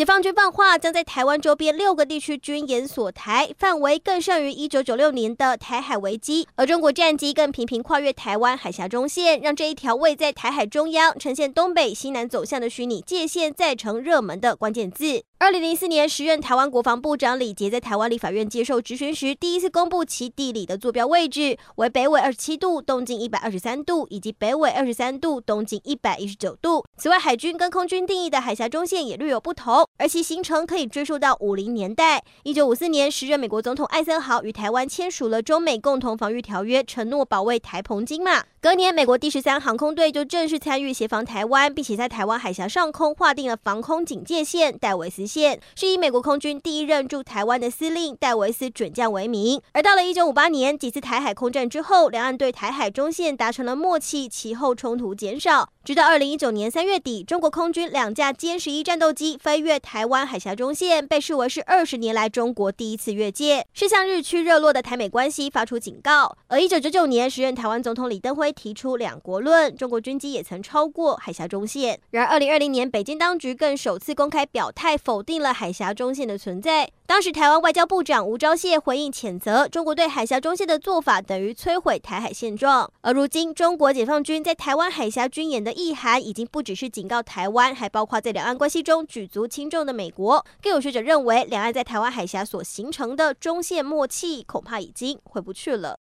解放军放话，将在台湾周边六个地区军演锁台，范围更胜于一九九六年的台海危机。而中国战机更频频跨越台湾海峡中线，让这一条位在台海中央、呈现东北西南走向的虚拟界线再成热门的关键字。二零零四年，时任台湾国防部长李杰在台湾立法院接受质询时，第一次公布其地理的坐标位置为北纬二十七度、东经一百二十三度，以及北纬二十三度、东经一百一十九度。此外，海军跟空军定义的海峡中线也略有不同，而其形成可以追溯到五零年代。一九五四年，时任美国总统艾森豪与台湾签署了中美共同防御条约，承诺保卫台澎金马。隔年，美国第十三航空队就正式参与协防台湾，并且在台湾海峡上空划定了防空警戒线——戴维斯线，是以美国空军第一任驻台湾的司令戴维斯准将为名。而到了一九五八年，几次台海空战之后，两岸对台海中线达成了默契，其后冲突减少。直到二零一九年三月底，中国空军两架歼十一战斗机飞越台湾海峡中线，被视为是二十年来中国第一次越界，是向日趋热络的台美关系发出警告。而一九九九年，时任台湾总统李登辉提出两国论，中国军机也曾超过海峡中线。然而，二零二零年，北京当局更首次公开表态，否定了海峡中线的存在。当时，台湾外交部长吴钊燮回应谴责中国对海峡中线的做法等于摧毁台海现状。而如今，中国解放军在台湾海峡军演的意涵已经不只是警告台湾，还包括在两岸关系中举足轻重的美国。更有学者认为，两岸在台湾海峡所形成的中线默契，恐怕已经回不去了。